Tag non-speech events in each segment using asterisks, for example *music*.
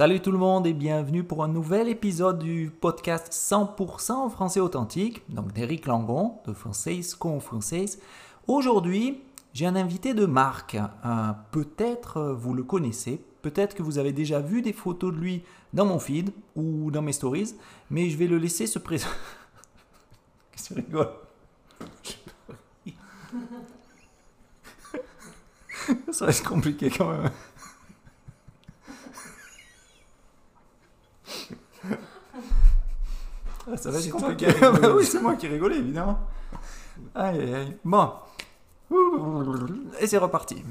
Salut tout le monde et bienvenue pour un nouvel épisode du podcast 100% français authentique, donc d'Éric Langon de Française con Française. Aujourd'hui, j'ai un invité de marque. Peut-être euh, vous le connaissez, peut-être que vous avez déjà vu des photos de lui dans mon feed ou dans mes stories, mais je vais le laisser se présenter. *laughs* Qu'est-ce que tu rigoles? *laughs* Ça va être compliqué quand même. Ah, ça va être compliqué. *laughs* Bah oui, c'est moi qui rigolais, évidemment. Aïe, aïe, aïe. Bon. Et c'est reparti.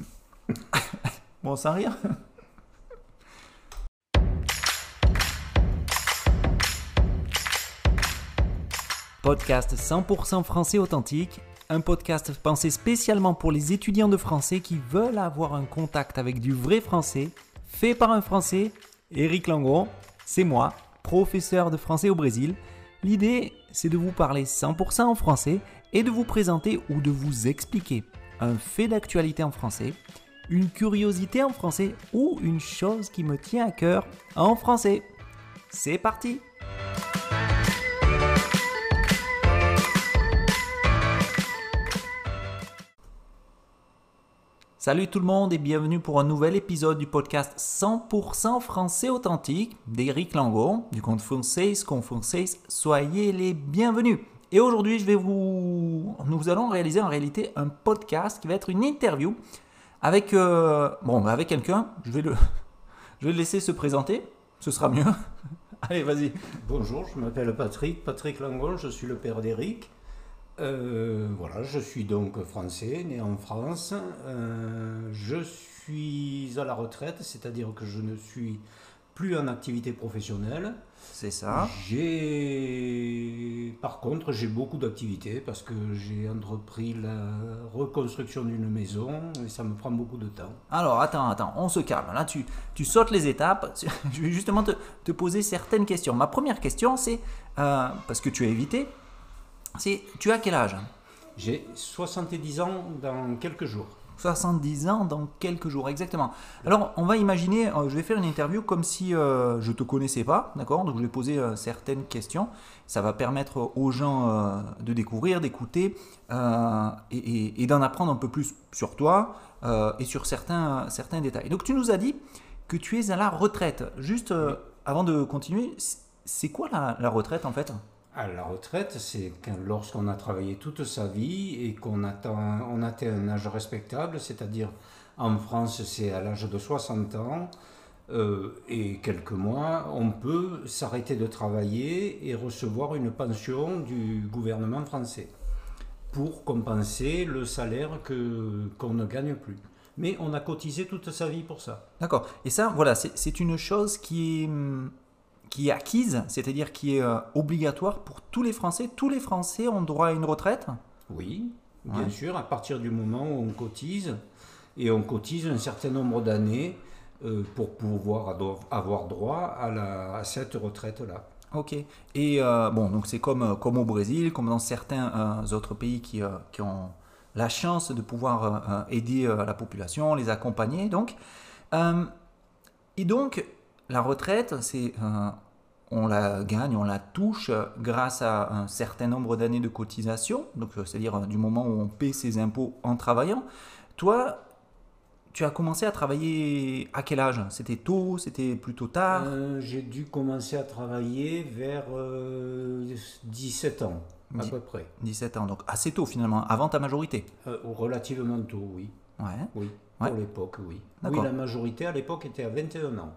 *laughs* bon, sans rire. Podcast 100% français authentique, un podcast pensé spécialement pour les étudiants de français qui veulent avoir un contact avec du vrai français, fait par un français, Eric Langon, c'est moi, professeur de français au Brésil. L'idée, c'est de vous parler 100% en français et de vous présenter ou de vous expliquer un fait d'actualité en français, une curiosité en français ou une chose qui me tient à cœur en français. C'est parti Salut tout le monde et bienvenue pour un nouvel épisode du podcast 100% français authentique d'Éric Langon du compte Française. Soyez les bienvenus. Et aujourd'hui, je vais vous nous allons réaliser en réalité un podcast qui va être une interview avec euh, bon, avec quelqu'un, je vais le *laughs* je vais le laisser se présenter, ce sera mieux. *laughs* Allez, vas-y. Bonjour, je m'appelle Patrick, Patrick Langon, je suis le père d'Éric. Euh, voilà, je suis donc français, né en France. Euh, je suis à la retraite, c'est-à-dire que je ne suis plus en activité professionnelle. C'est ça. J'ai, par contre, j'ai beaucoup d'activités parce que j'ai entrepris la reconstruction d'une maison et ça me prend beaucoup de temps. Alors, attends, attends, on se calme. Là, tu, tu sautes les étapes. *laughs* Je vais justement te, te poser certaines questions. Ma première question, c'est, euh, parce que tu as évité, c'est, tu as quel âge? J'ai 70 ans dans quelques jours. 70 ans dans quelques jours, exactement. Alors, on va imaginer, euh, je vais faire une interview comme si euh, je te connaissais pas, d'accord? Donc, je vais poser euh, certaines questions. Ça va permettre aux gens euh, de découvrir, d'écouter et, et- et d'en apprendre un peu plus sur toi et sur certains, certains détails. Donc, tu nous as dit que tu es à la retraite. Juste avant de continuer, c'est quoi la, la retraite en fait? À la retraite, c'est lorsqu'on a travaillé toute sa vie et qu'on atteint, on atteint un âge respectable, c'est-à-dire en France, c'est à l'âge de 60 ans euh, et quelques mois, on peut s'arrêter de travailler et recevoir une pension du gouvernement français pour compenser le salaire que, qu'on ne gagne plus. Mais on a cotisé toute sa vie pour ça. D'accord. Et ça, voilà, c'est c'est une chose qui est, hum, qui est acquise, c'est-à-dire qui est euh, obligatoire pour tous les Français. Tous les Français ont droit à une retraite? Oui, bien Ouais. sûr, à partir du moment où on cotise, et on cotise un certain nombre d'années euh, pour pouvoir avoir droit à, la, à cette retraite-là. Ok. Et euh, bon, donc c'est comme, comme au Brésil, comme dans certains autres pays qui, qui ont la chance de pouvoir aider la population, les accompagner. Donc, et donc, la retraite, c'est euh, on la gagne, on la touche grâce à un certain nombre d'années de cotisation, donc euh, c'est-à-dire euh, du moment où on paie ses impôts en travaillant. Toi, tu as commencé à travailler à quel âge? C'était tôt, c'était plutôt tard? Euh, J'ai dû commencer à travailler vers euh, 17 ans, à peu près. 17 ans, donc assez tôt finalement, avant ta majorité? Euh, relativement tôt, oui. Ouais. Oui, Ouais. pour l'époque, oui. Oui, la majorité à l'époque était à 21 ans.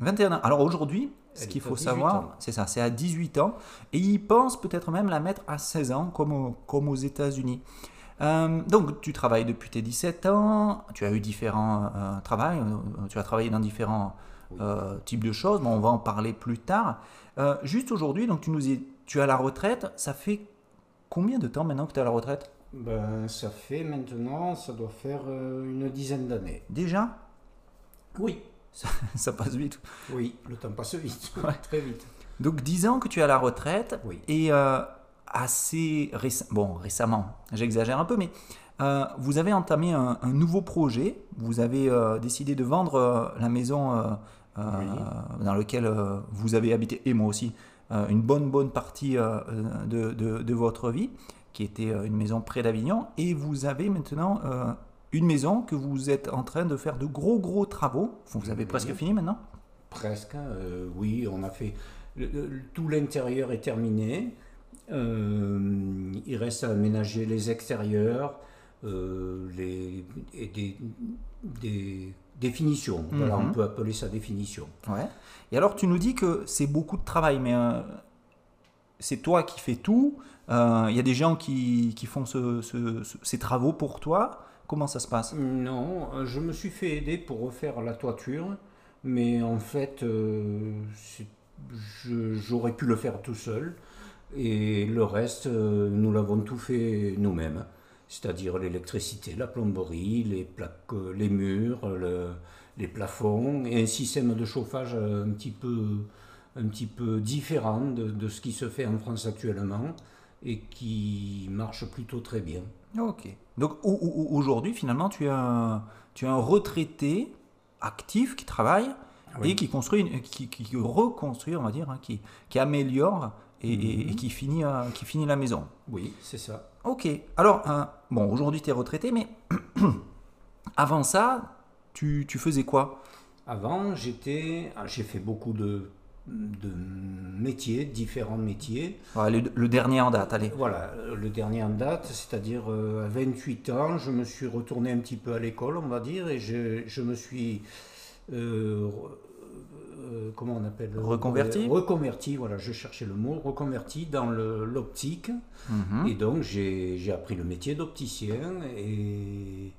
21 ans. Alors aujourd'hui, ce qu'il faut 18 savoir, c'est ça, c'est à 18 ans. Et ils pensent peut-être même la mettre à 16 ans, comme, au- comme aux États-Unis. Euh, donc tu travailles depuis tes 17 ans, tu as eu différents euh, travails, euh, tu as travaillé dans différents Oui. euh, types de choses, mais on va en parler plus tard. Juste aujourd'hui, donc tu nous es, tu à la retraite, ça fait combien de temps maintenant que tu es à la retraite? Ben, ça fait maintenant, ça doit faire une dizaine d'années. Déjà? Oui, *laughs* Ça passe vite. oui, le temps passe vite, *laughs* Ouais. très vite. Donc 10 ans que tu es à la retraite Oui. et euh, assez récem- bon, récemment, j'exagère un peu, mais euh, vous avez entamé un, un nouveau projet. Vous avez euh, décidé de vendre la maison dans lequel vous avez habité, et moi aussi, une bonne, bonne partie de, de, de, votre vie, qui était une maison près d'Avignon, et vous avez maintenant une maison que vous êtes en train de faire de gros, gros travaux. Vous avez presque fini maintenant? Presque, hein, oui, on a fait... tout l'intérieur est terminé. Euh, il reste à aménager les extérieurs euh, les, et des. Voilà, on mhm. peut appeler ça définition. Ouais. Et alors, tu nous dis que c'est beaucoup de travail, mais euh, c'est toi qui fais tout. Il y a des gens qui, qui font ce, ces travaux pour toi. Comment ça se passe? Non, je me suis fait aider pour refaire la toiture, mais en fait, j'aurais pu le faire tout seul. Et le reste, euh, nous l'avons tout fait nous-mêmes, c'est-à-dire l'électricité, la plomberie, les, plaques, euh, les murs, les plafonds, et un système de chauffage un petit peu différent de, ce qui se fait en France actuellement et qui marche plutôt très bien. Ok. Donc aujourd'hui, finalement, tu as un retraité actif qui travaille et qui construit, qui, qui, reconstruit, on va dire, hein, qui, qui améliore et, mhm. qui, finit, euh, qui finit la maison. Oui, c'est ça. Ok. Alors, euh, bon, aujourd'hui tu es retraité, mais *clears throat* avant ça, tu, tu faisais quoi? Avant, j'étais, ah, j'ai fait beaucoup de, de métiers, différents métiers. le, dernier en date, allez. Voilà, le dernier en date, c'est-à-dire euh, à 28 ans, je me suis retourné un petit peu à l'école, on va dire, et je, je me suis euh, comment on appelle Reconverti Reconverti, voilà, je cherchais le mot, reconverti dans l'optique. Mhm. Et donc j'ai appris le métier d'opticien et,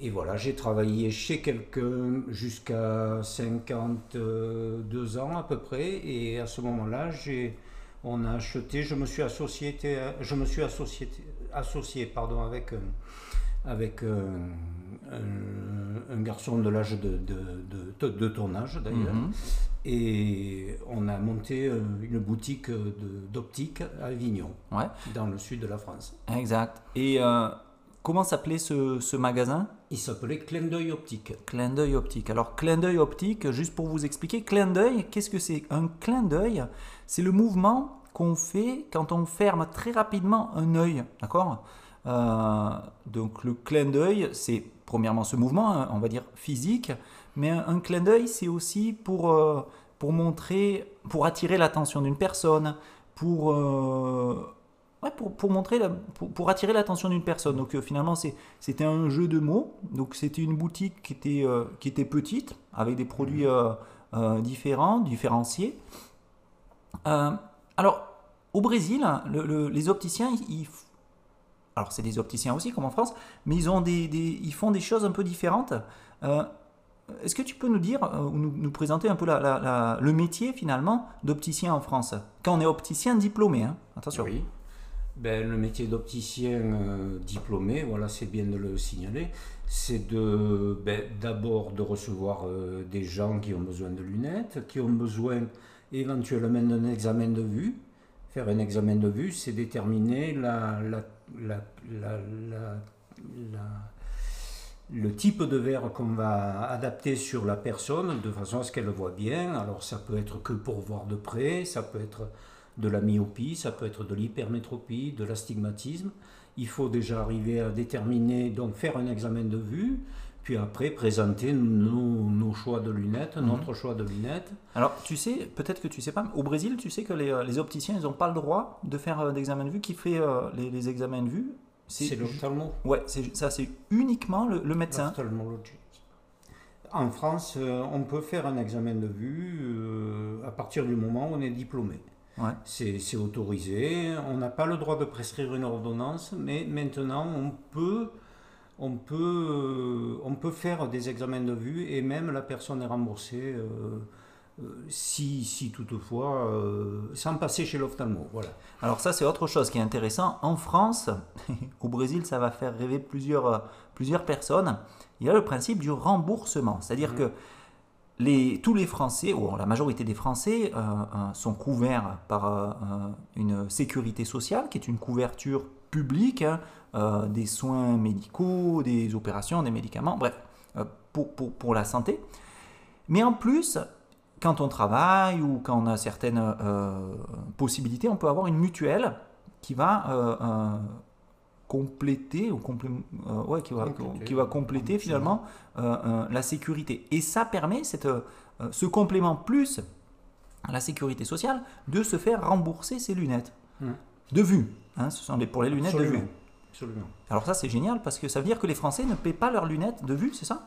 et voilà, j'ai travaillé chez quelqu'un jusqu'à 52 ans à peu près. Et à ce moment-là, on a acheté, je me suis associé, je me suis associé, associé pardon, avec, avec un, garçon de l'âge de, de, de, ton âge d'ailleurs. Mhm. Et on a monté euh, une boutique d'optique à Avignon, ouais. dans le sud de la France. Exact. Et euh, comment s'appelait ce, ce, magasin? Il s'appelait Clin d'œil optique. Clin d'œil optique. Alors, clin d'œil optique, juste pour vous expliquer, clin d'œil, qu'est-ce que c'est? Un clin d'œil, c'est le mouvement qu'on fait quand on ferme très rapidement un œil. D'accord? Euh, donc le clin d'œil, c'est premièrement ce mouvement, hein, on va dire physique, mais un, clin d'œil, c'est aussi pour, euh, pour montrer, pour attirer l'attention d'une personne, pour, euh, pour, pour, montrer, pour, attirer l'attention d'une personne. Donc finalement, c'était un jeu de mots. Donc c'était une boutique qui était, qui était petite, avec des produits différents, différenciés. alors, au Brésil, les opticiens, ils, alors c'est des opticiens aussi comme en France, mais ils, ont des, ils font des choses un peu différentes. Euh, est-ce que tu peux nous dire, euh, ou nous, présenter un peu la, le métier finalement d'opticien en France? Quand on est opticien diplômé, hein attention. Oui. Ben, le métier d'opticien euh, diplômé, voilà, c'est bien de le signaler, c'est de, ben, d'abord de recevoir des gens qui ont besoin de lunettes, qui ont besoin éventuellement d'un examen de vue. Faire un examen de vue, c'est déterminer la, la le type de verre qu'on va adapter sur la personne de façon à ce qu'elle le voit bien. Alors ça peut être que pour voir de près, ça peut être de la myopie, ça peut être de l'hypermétropie, de l'astigmatisme. Il faut déjà arriver à déterminer, donc faire un examen de vue, puis après présenter nos, choix de lunettes, mhm. notre choix de lunettes. Alors tu sais, peut-être que tu sais pas, au Brésil, tu sais que les, euh, opticiens, ils n'ont pas le droit de faire euh, d'examen de vue. Qui fait euh, les, examens de vue? C'est l'ophtalmo. Ouais, ça c'est uniquement le, médecin. En France, on peut faire un examen de vue à partir du moment où on est diplômé. Ouais. C'est autorisé. On n'a pas le droit de prescrire une ordonnance, mais maintenant on peut on peut, euh, on peut faire des examens de vue et même la personne est remboursée euh, euh, si, si toutefois, sans passer chez l'ophtalmo. Voilà. Alors ça c'est autre chose qui est intéressant. En France, *laughs* au Brésil ça va faire rêver plusieurs, plusieurs personnes, il y a le principe du remboursement. C'est-à-dire mmh. que tous les Français, ou la majorité des Français, sont couverts par une sécurité sociale, qui est une couverture publique, hein, euh, des soins médicaux, des opérations, des médicaments, bref, euh, pour, pour, pour, la santé. Mais en plus, quand on travaille ou quand on a certaines euh, possibilités, on peut avoir une mutuelle qui va euh, euh, compléter ou complé- euh, ouais, qui va, Compléter. qui va compléter finalement euh, euh, la sécurité. Et ça permet cette, ce complément plus la sécurité sociale de se faire rembourser ses lunettes Mm. de vue. hein, ce sont les, pour les lunettes de vue. Absolument. Alors ça c'est génial parce que ça veut dire que les Français ne paient pas leurs lunettes de vue, c'est ça?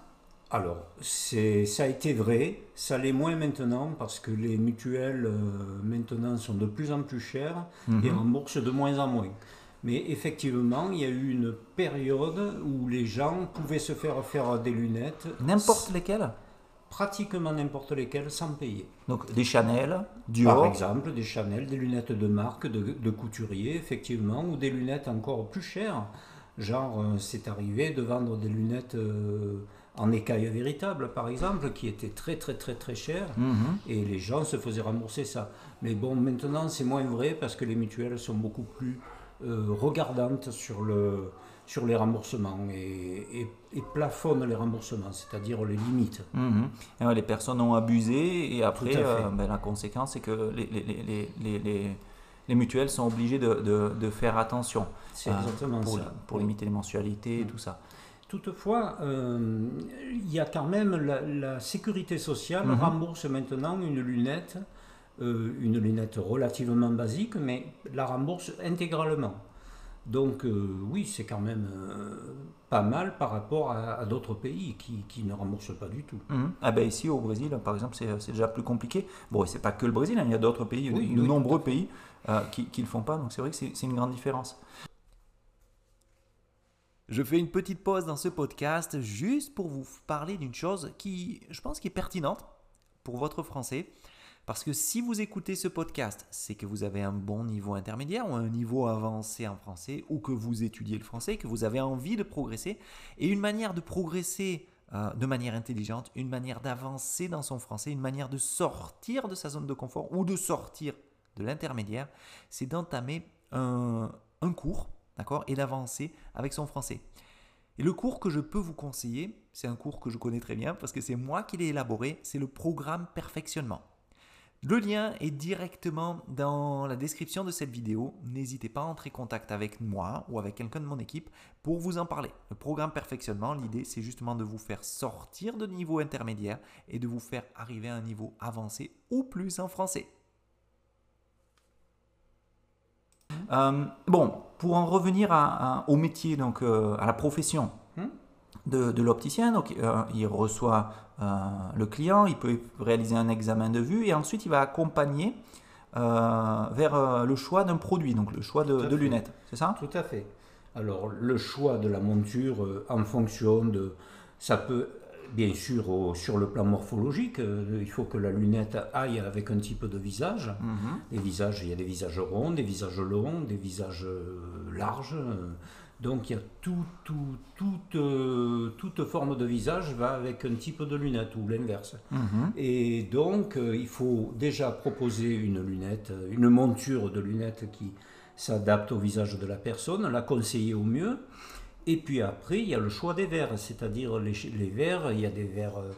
Alors, c'est, ça a été vrai, ça l'est moins maintenant parce que les mutuelles euh, maintenant sont de plus en plus chères et Mhm. remboursent de moins en moins. Mais effectivement, il y a eu une période où les gens pouvaient se faire faire des lunettes, N'importe lesquels. pratiquement n'importe lesquelles, sans payer. Donc des Chanel, Par exemple, des Chanel, des lunettes de marque, de, de couturier, effectivement, ou des lunettes encore plus chères. Genre, euh, c'est arrivé de vendre des lunettes euh, en écaille véritable, par exemple, qui étaient très très très très chères, Mhm. et les gens se faisaient rembourser ça. Mais bon, maintenant, c'est moins vrai parce que les mutuelles sont beaucoup plus euh, regardantes sur, le, sur les remboursements et, et- et plafonnent les remboursements, c'est-à-dire les limites. Mhm. Et ouais, les personnes ont abusé et après, euh, ben, la conséquence, c'est que les, les, les, les, les, les- les mutuelles sont obligées de, de, de faire attention C'est euh, exactement pour, ça. pour limiter les mensualités et Mm. tout ça. Toutefois, euh, il y a quand même la, la sécurité sociale Mhm. rembourse maintenant une lunette, euh, une lunette relativement basique, mais la rembourse intégralement. Donc euh, oui, c'est quand même euh, pas mal par rapport à, à d'autres pays qui, qui ne remboursent pas du tout. Mhm. Ah ben ici au Brésil, par exemple, c'est c'est déjà plus compliqué. Bon, et c'est pas que le Brésil, hein, il y a d'autres pays, Oui, de oui, nombreux pays euh, qui ne le font pas, donc c'est vrai que c'est c'est une grande différence. Je fais une petite pause dans ce podcast juste pour vous parler d'une chose qui, je pense, qui est pertinente pour votre français. Parce que si vous écoutez ce podcast, c'est que vous avez un bon niveau intermédiaire ou un niveau avancé en français, ou que vous étudiez le français, que vous avez envie de progresser. Et une manière de progresser euh, de manière intelligente, une manière d'avancer dans son français, une manière de sortir de sa zone de confort ou de sortir de l'intermédiaire, c'est d'entamer un, un cours, d'accord, et d'avancer avec son français. Et le cours que je peux vous conseiller, c'est un cours que je connais très bien parce que c'est moi qui l'ai élaboré, c'est le programme perfectionnement. Le lien est directement dans la description de cette vidéo. N'hésitez pas à entrer en contact avec moi ou avec quelqu'un de mon équipe pour vous en parler. Le programme perfectionnement, l'idée c'est justement de vous faire sortir de niveau intermédiaire et de vous faire arriver à un niveau avancé ou plus en français. Euh, bon, pour en revenir à- à- au métier, donc euh, à la profession Hmm? de, de l'opticien, donc euh, il reçoit le client, il peut réaliser un examen de vue et ensuite il va accompagner euh, vers euh, le choix d'un produit, donc le choix de, lunettes, c'est ça? Tout à fait. Alors, le choix de la monture euh, en fonction de. Ça peut, bien sûr, au- sur le plan morphologique, euh, il faut que la lunette aille avec un type de visage. Mhm. Les visages, il y a des visages ronds, des visages longs, des visages euh, larges. euh, Donc il y a tout, tout, toute, euh, toute forme de visage va avec un type de lunette ou l'inverse. Mhm. Et donc euh, il faut déjà proposer une lunette, euh, une monture de lunettes qui s'adapte au visage de la personne, la conseiller au mieux. Et puis après, il y a le choix des verres, c'est-à-dire les, les verres, il y a des verres euh,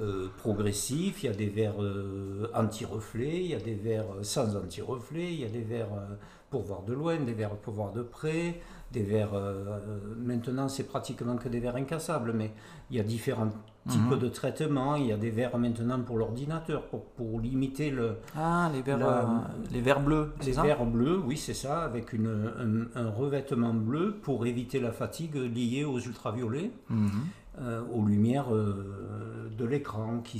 euh, progressifs, il y a des verres euh, anti-reflets, il y a des verres sans anti-reflets, il y a des verres euh, pour voir de loin, des verres pour voir de près, des verres... euh, euh, maintenant, c'est pratiquement que des verres incassables, mais il y a différents types Mhm. de traitements, il y a des verres maintenant pour l'ordinateur, pour, pour limiter le, Ah, les verres, La- euh, les verres bleus, les ça verres bleus, oui, c'est ça, avec une, un, un revêtement bleu pour éviter la fatigue liée aux ultraviolets, Mhm. Euh, aux lumières euh, de l'écran qui,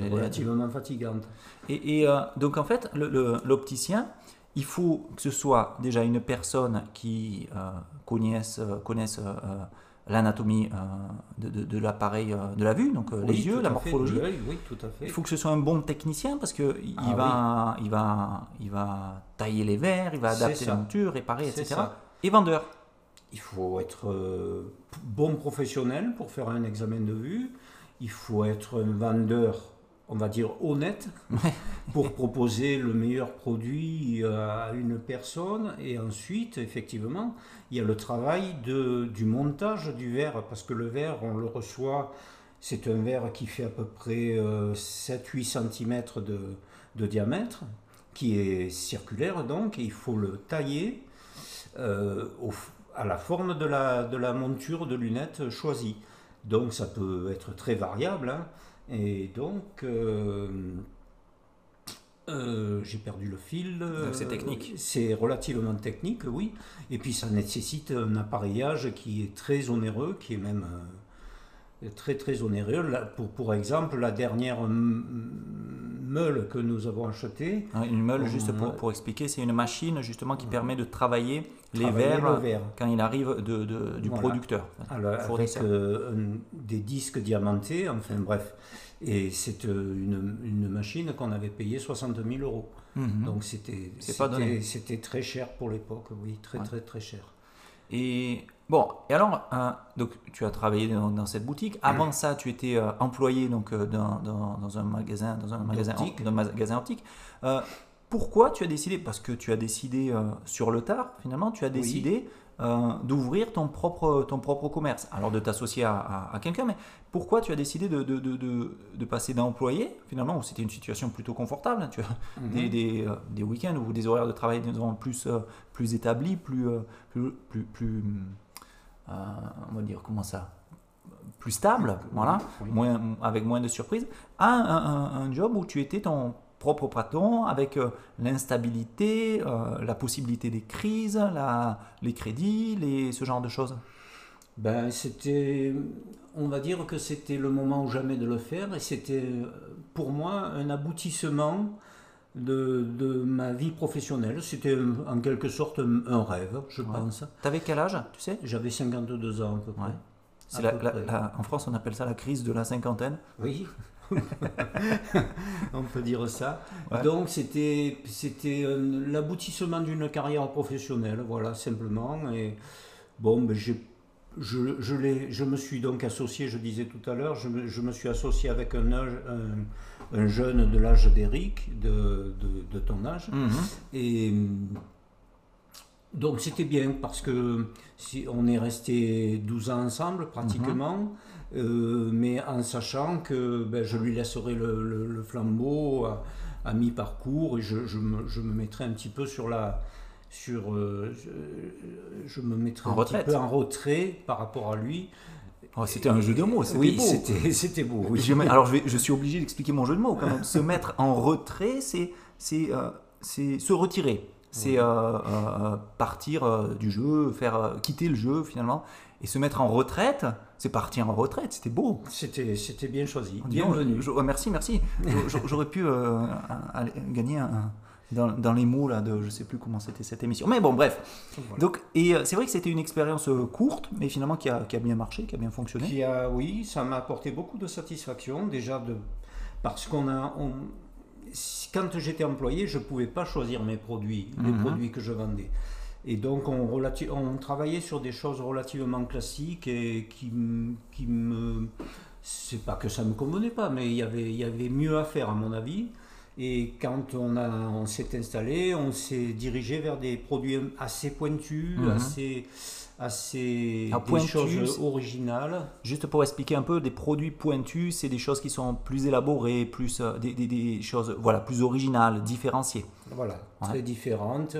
est relativement fatigante. Et, et, euh, donc en fait, le- le- l'opticien, il faut que ce soit déjà une personne qui euh, connaisse, connaisse euh, l'anatomie de, de- de l'appareil de la vue, donc Oui, les yeux, la fait, morphologie. l'œil, oui, tout à fait. Il faut que ce soit un bon technicien parce que il Ah va, il va, il va tailler les verres, il va adapter la monture, réparer, etc. ça. Et vendeur. Il faut être euh, bon professionnel pour faire un examen de vue. Il faut être un vendeur, on va dire honnête, *laughs* pour proposer le meilleur produit euh, à une personne. Et ensuite, effectivement, il y a le travail de, du montage du verre, parce que le verre, on le reçoit C'est un verre qui fait à peu près 7-8 cm de, de, diamètre, qui est circulaire donc, et il faut le tailler au, à la forme de la, de la monture de lunettes choisie. Donc ça peut être très variable. Hein. Et donc, euh, euh, j'ai perdu le fil. C'est technique. C'est relativement technique, oui. Et puis ça nécessite un appareillage qui est très onéreux, qui est même euh, très très onéreux. Pour, pour exemple, la dernière meule que nous avons achetée. Ah, une meule, juste pour, pour expliquer, c'est une machine justement qui permet de travailler les verres quand il arrive de, du producteur. Alors, avec des disques diamantés, enfin bref. Et c'est euh, une, une, machine qu'on avait payée 60 000 euros. Mhm. Donc c'était c'était très cher pour l'époque, oui, très très très cher. Et bon, et alors, hein, donc tu as travaillé dans, cette boutique. Avant ça, tu étais euh, employé donc euh, dans, dans, un magasin, dans un magasin optique. Dans un magasin optique. pourquoi tu as décidé Parce que tu as décidé sur le tard, finalement, tu as décidé euh, d'ouvrir ton propre, ton propre commerce. Alors de t'associer à, quelqu'un, mais pourquoi tu as décidé de, de, de, de passer d'employé, finalement, où c'était une situation plutôt confortable, hein, tu as mhm. des, des, euh, des week-ends ou des horaires de travail disons, plus, euh, plus établis, plus, plus, plus, plus on va dire, comment ça plus stable, voilà, Moins, avec moins de surprises, à un, un job où tu étais ton propre patron avec euh, l'instabilité, euh, la possibilité des crises, la, les crédits, les, ce genre de choses? Ben, C'était, on va dire que c'était le moment ou jamais de le faire et c'était pour moi un aboutissement de, de ma vie professionnelle. C'était en quelque sorte un rêve, je pense. Tu avais quel âge, tu sais? J'avais 52 ans à peu près. en France, on appelle ça la crise de la cinquantaine. Oui, *laughs* *laughs* on peut dire ça. Donc c'était c'était l'aboutissement d'une carrière professionnelle, voilà simplement. Et bon, ben, je, je, je me suis donc associé, je disais tout à l'heure, je, je, me suis associé avec un, un, jeune de l'âge d'Eric, de, de, ton âge. Mhm. Et donc c'était bien parce que si on est resté 12 ans ensemble pratiquement. Mhm. Euh, mais en sachant que ben, je lui laisserai le, flambeau à, mi-parcours et je, je, me, je, me, mettrai un petit peu sur la. Sur, euh, je, me mettrai un petit peu en retrait par rapport à lui. Oh, c'était un jeu de mots, c'était oui, beau. C'était *laughs* beau. Oui. alors je, je, suis obligé d'expliquer mon jeu de mots quand même. *laughs* se mettre en retrait, c'est euh, se retirer. C'est partir du jeu, faire quitter le jeu finalement. Et se mettre en retraite, c'est partir en retraite, c'était beau. C'était, c'était bien choisi. Bienvenue. merci, merci. *laughs* J'aurais pu euh, gagner dans, dans, les mots là de je sais plus comment c'était cette émission. Mais bon, bref. Donc, et euh, c'est vrai que c'était une expérience euh, courte, mais finalement qui a, qui a, bien marché, qui a bien fonctionné. Qui a, oui, ça m'a apporté beaucoup de satisfaction déjà de parce qu'on a on, quand j'étais employé, je pouvais pas choisir mes produits, les mhm. produits que je vendais. Et donc on, on, travaillait sur des choses relativement classiques et qui, qui me... C'est pas que ça ne me convenait pas, mais il y, avait, il y avait mieux à faire à mon avis. Et quand on, a, on s'est installé, on s'est dirigé vers des produits assez pointus, mhm. assez, assez ah, des choses originales. Juste pour expliquer un peu, des produits pointus, c'est des choses qui sont plus élaborées, plus euh, des, des, des, choses voilà plus originales, différenciées. Voilà, très différentes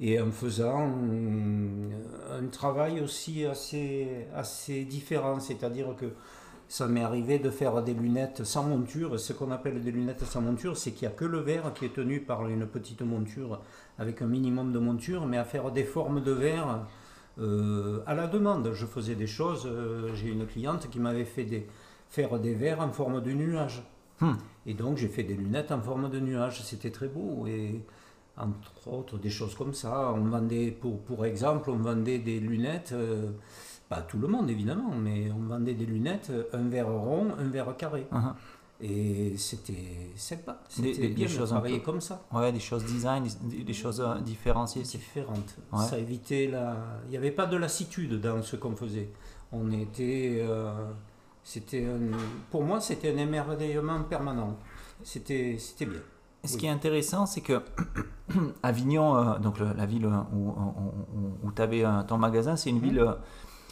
et en faisant un travail aussi assez, assez différent, c'est-à-dire que ça m'est arrivé de faire des lunettes sans monture. Ce qu'on appelle des lunettes sans monture, c'est qu'il n'y a que le verre qui est tenu par une petite monture avec un minimum de monture, mais à faire des formes de verre euh, à la demande. Je faisais des choses, euh, j'ai une cliente qui m'avait fait des, faire des verres en forme de nuage. Hmm. Et donc j'ai fait des lunettes en forme de nuage, c'était très beau. Et entre autres des choses comme ça. On vendait, pour, pour exemple, on vendait des lunettes, euh, pas tout le monde évidemment, mais on vendait des lunettes, un verre rond, un verre carré. Uh-huh. Et c'était sympa, c'était bien de travailler comme ça. Ouais, des choses design, des, choses euh, différenciées. Différentes. Ça évitait la... Il n'y avait pas de lassitude dans ce qu'on faisait. On était... Euh, c'était Pour moi, c'était un émerveillement permanent. C'était bien. Ce qui est intéressant, c'est que *coughs* Avignon, euh, donc la ville où, où, tu avais ton magasin, c'est une mhm. ville,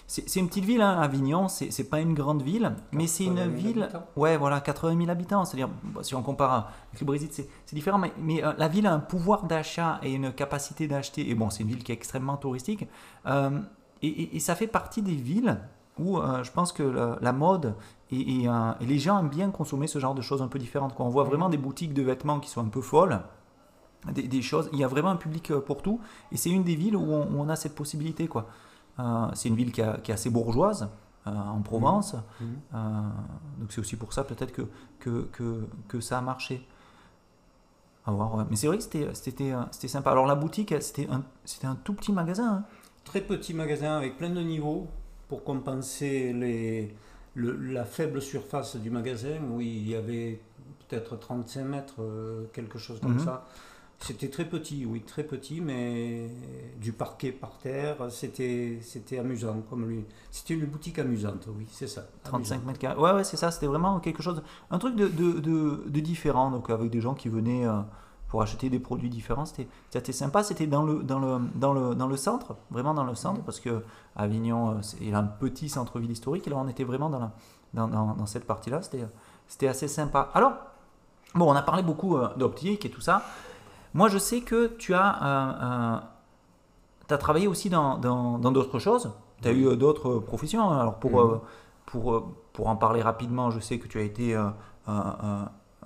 c'est une petite ville, hein, Avignon, c'est pas une grande ville, mais c'est une 80 000 ville. habitants. Ouais, voilà, 80 000 habitants. C'est-à-dire, si on compare avec le Brésil, c'est différent, mais, mais, euh, la ville a un pouvoir d'achat et une capacité d'acheter. Et bon, c'est une ville qui est extrêmement touristique. Euh, et, et- et ça fait partie des villes où euh, je pense que la, la mode et, et, euh, et les gens aiment bien consommer ce genre de choses un peu différentes. Quoi. On voit vraiment des boutiques de vêtements qui sont un peu folles. Des, des choses, il y a vraiment un public pour tout, et c'est une des villes où on, où on a cette possibilité. quoi. Euh, c'est une ville qui, a- qui est assez bourgeoise euh, en Provence, Mhm. euh, donc c'est aussi pour ça peut-être que, que, que, que ça a marché. À voir, ouais. Mais c'est vrai que c'était, sympa. Alors la boutique, c'était un, un tout petit magasin. hein. Très petit magasin avec plein de niveaux pour compenser les, le- la faible surface du magasin où il y avait peut-être 35 mètres, quelque chose comme Mhm. ça. C'était très petit, oui, très petit, mais du parquet par terre, c'était amusant comme lui. C'était une boutique amusante, oui, c'est ça. 35 amusant. mètres carrés. Ouais, ouais, c'est ça. C'était vraiment quelque chose, un truc de, de, de, différent. Donc avec des gens qui venaient euh, pour acheter des produits différents, c'était sympa. C'était dans le, dans, le, dans, le, dans le centre, vraiment dans le centre, parce que Avignon, euh, il a un petit centre-ville historique. Et là, on était vraiment dans, la, dans, dans, cette partie-là. C'était c'était assez sympa. Alors, bon, on a parlé beaucoup euh, d'optique et tout ça. Moi, je sais que tu as, as travaillé aussi dans dans- dans d'autres choses. Tu as Oui. eu euh, d'autres professions. Alors, pour, euh, pour, euh, pour en parler rapidement, je sais que tu as été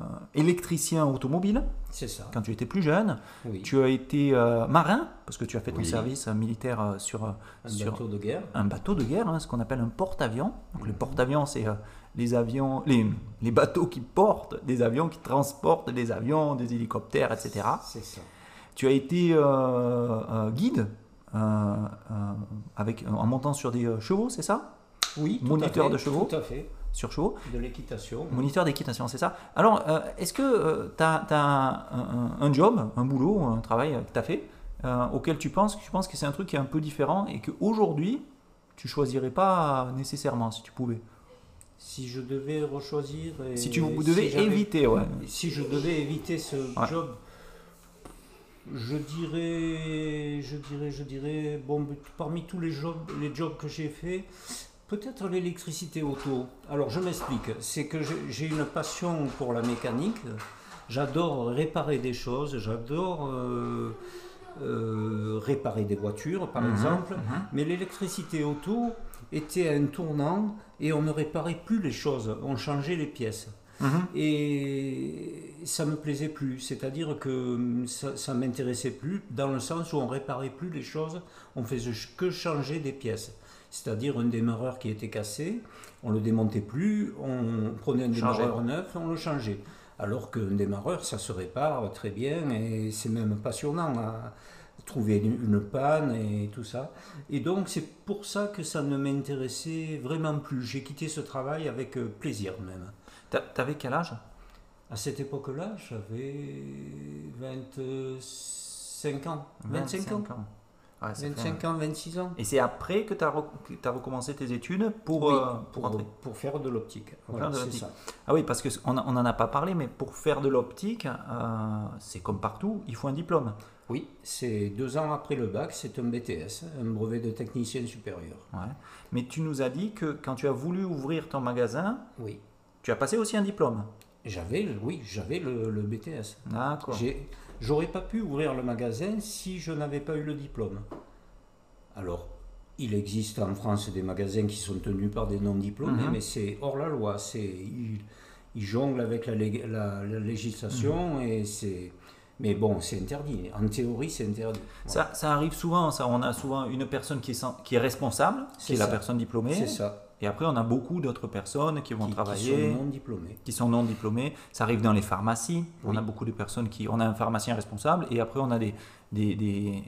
euh, électricien automobile C'est ça, quand tu étais plus jeune. oui. Tu as été euh, marin, parce que tu as fait ton Oui. service militaire euh, sur, Un sur bateau de guerre. un bateau de guerre, hein, ce qu'on appelle un porte-avions. Donc, le Mhm. porte-avions, c'est euh, les avions, les, les bateaux qui portent des avions, qui transportent des avions, des hélicoptères, etc. C'est ça. Tu as été euh, guide avec, en montant sur des chevaux, c'est ça? Oui, Moniteur fait, de chevaux. Tout à fait, Sur chevaux de l'équitation. Moniteur d'équitation, c'est ça Alors, euh, est-ce que tu as, un, un- un job, un boulot, un travail que tu as fait, euh, auquel tu penses, que tu penses que c'est un truc qui est un peu différent et qu'aujourd'hui, tu choisirais pas nécessairement si tu pouvais? Si je devais rechoisir. et Si tu devais éviter, ouais. Si je devais éviter ce Ouais. job, je dirais, je dirais, je dirais, bon, parmi tous les jobs, les jobs que j'ai faits, peut-être l'électricité auto. Alors je m'explique, c'est que j'ai une passion pour la mécanique. J'adore réparer des choses, j'adore euh, euh, réparer des voitures, par Mhm, exemple. mhm. Mais l'électricité auto était à un tournant et on ne réparait plus les choses, on changeait les pièces. Mhm. Et ça me plaisait plus, c'est-à-dire que hum, ça, ça m'intéressait plus dans le sens où on réparait plus les choses, on faisait que changer des pièces. C'est-à-dire un démarreur qui était cassé, on le démontait plus, on prenait un démarreur neuf et on le changeait. Alors qu'un démarreur, ça se répare très bien et c'est même passionnant à trouver une panne et tout ça. Et donc c'est pour ça que ça ne m'intéressait vraiment plus. J'ai quitté ce travail avec euh, plaisir même. T'a- T'avais quel âge? À cette époque-là, j'avais 25 ans. 25, ans. Ouais, ça fait 25 ans, 26 ans. Et c'est après que tu as, recommencé tes études pour, Oui, euh, pour pour, entrer pour faire de l'optique. Voilà. Ah oui, parce qu'on n'en a pas parlé, mais pour faire de l'optique, euh, c'est comme partout, il faut un diplôme. Oui, c'est deux ans après le bac, c'est un BTS, un brevet de technicien supérieur. Ouais. Mais tu nous as dit que quand tu as voulu ouvrir ton magasin, Oui. tu as passé aussi un diplôme. J'avais, oui, j'avais le, le BTS. D'accord. J'aurais pas pu ouvrir le magasin si je n'avais pas eu le diplôme. Alors, il existe en France des magasins qui sont tenus par des non-diplômés, Mhm. mais c'est hors la loi. C'est, ils, ils jonglent avec la, lég- la- la législation Mhm. et c'est. Mais bon, c'est interdit. En théorie, c'est interdit. Voilà. Ça, ça arrive souvent, ça. On a souvent une personne qui est, sans- qui est responsable, qui est la personne diplômée. C'est ça. Et après, on a beaucoup d'autres personnes qui vont Qui, qui travailler, sont non diplômés. qui sont non diplômés. Ça arrive dans les pharmacies. On a beaucoup de personnes qui. On a un pharmacien responsable et après, on a des. des, des-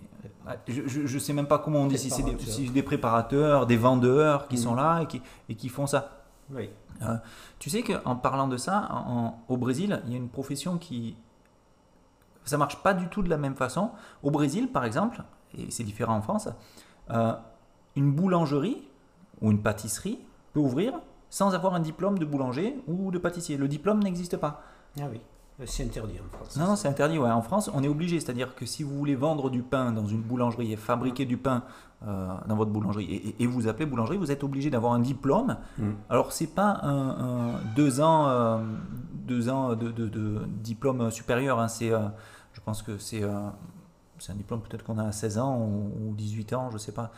je ne sais même pas comment on dit, si c'est des, Préparateurs. si des préparateurs, des vendeurs qui Mhm. sont là et qui, et qui font ça. Oui. Tu sais qu'en parlant de ça, en- au Brésil, il y a une profession qui. Ça marche pas du tout de la même façon. Au Brésil, par exemple, et c'est différent en France, euh, une boulangerie ou une pâtisserie peut ouvrir sans avoir un diplôme de boulanger ou de pâtissier. Le diplôme n'existe pas. Ah oui. Euh, C'est interdit en France. Non, non, c'est interdit. Ouais. En France, on est obligé. C'est-à-dire que si vous voulez vendre du pain dans une boulangerie et fabriquer du pain euh, dans votre boulangerie et, vous appelez boulangerie, vous êtes obligé d'avoir un diplôme. Mm. Alors, c'est pas un, un- deux ans, euh, deux ans de, de- de diplôme supérieur. hein. C'est, euh, je pense que c'est, c'est un diplôme peut-être qu'on a à 16 ans ou, ou 18 ans, je sais pas.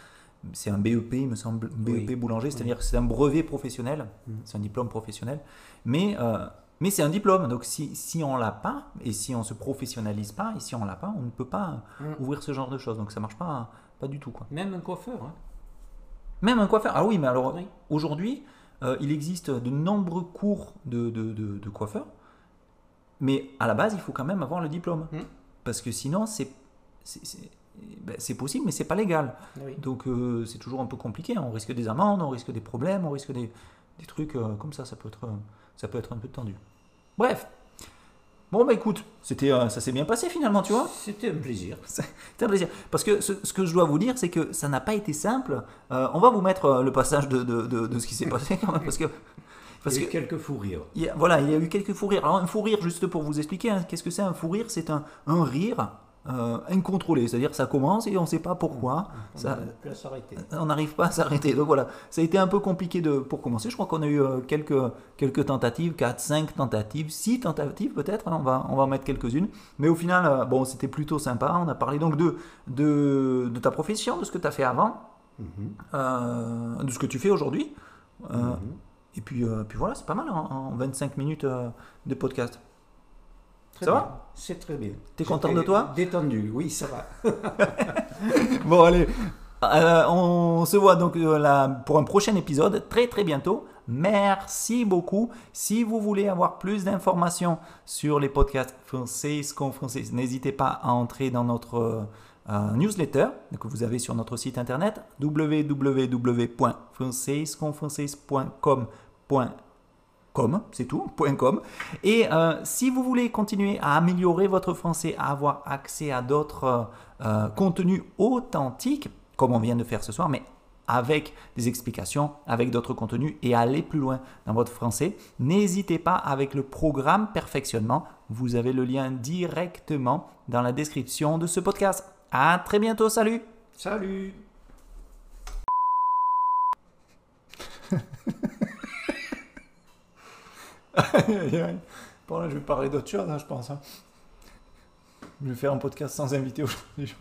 C'est un BEP, il me semble, BEP Oui. boulanger, c'est-à-dire que c'est un brevet professionnel, Mm. c'est un diplôme professionnel. Mais, euh, mais c'est un diplôme, donc si, si on l'a pas, et si on se professionnalise pas, et si on l'a pas, on ne peut pas Mm. ouvrir ce genre de choses. Donc ça marche pas, pas du tout. Quoi. Même un coiffeur. hein. Même un coiffeur. Ah oui, mais alors Oui. aujourd'hui, euh, il existe de nombreux cours de, de, de, de coiffeurs, mais à la base, il faut quand même avoir le diplôme. Mm. Parce que sinon, c'est ben, c'est possible, mais c'est pas légal. Oui. Donc euh, c'est toujours un peu compliqué. On risque des amendes, on risque des problèmes, on risque des, des trucs euh, comme ça. Ça peut, être, euh, ça peut être un peu tendu. Bref. Bon, bah écoute, c'était, euh, ça s'est bien passé finalement, tu vois. C'était un plaisir. *laughs* C'était un plaisir. Parce que ce, ce que je dois vous dire, c'est que ça n'a pas été simple. On va vous mettre le passage de, de, de- de ce qui s'est passé quand même. Parce que. Parce Il y a que eu quelques fous rires. il y a- voilà, il y a eu quelques fous rires. Alors, un fou rire, juste pour vous expliquer, hein, qu'est-ce que c'est un fou rire? C'est un, un rire euh, incontrôlé. C'est-à-dire, ça commence et on ne sait pas pourquoi. On Ça- *laughs* n'arrive pas à s'arrêter. Donc voilà, ça a été un peu compliqué de, pour commencer. Je crois qu'on a eu euh, quelques, quelques tentatives, 4, 5 tentatives, 6 tentatives peut-être, hein, on, va, on va en mettre quelques-unes. Mais au final, euh, bon, c'était plutôt sympa. On a parlé donc de, de, de ta profession, de ce que tu as fait avant, Mhm. euh, de ce que tu fais aujourd'hui. Euh, Mhm. Et puis, puis voilà, c'est pas mal en, en 25 minutes de podcast. Très ça bien. va C'est très bien. T'es content de toi? Détendu, oui, ça va. *laughs* Bon, allez, Euh, on se voit donc euh, là pour un prochain épisode très très bientôt. Merci beaucoup. Si vous voulez avoir plus d'informations sur les podcasts français, français, n'hésitez pas à entrer dans notre euh, newsletter que vous avez sur notre site internet www.françaisconfrançaise.com. Com, c'est tout, point .com. Et euh, si vous voulez continuer à améliorer votre français, à avoir accès à d'autres euh, contenus authentiques, comme on vient de faire ce soir, mais avec des explications, avec d'autres contenus et aller plus loin dans votre français, n'hésitez pas avec le programme perfectionnement. Vous avez le lien directement dans la description de ce podcast. À très bientôt, salut Salut *laughs* *laughs* Bon là, je vais parler d'autre chose, hein, je pense. hein. Je vais faire un podcast sans invité aujourd'hui.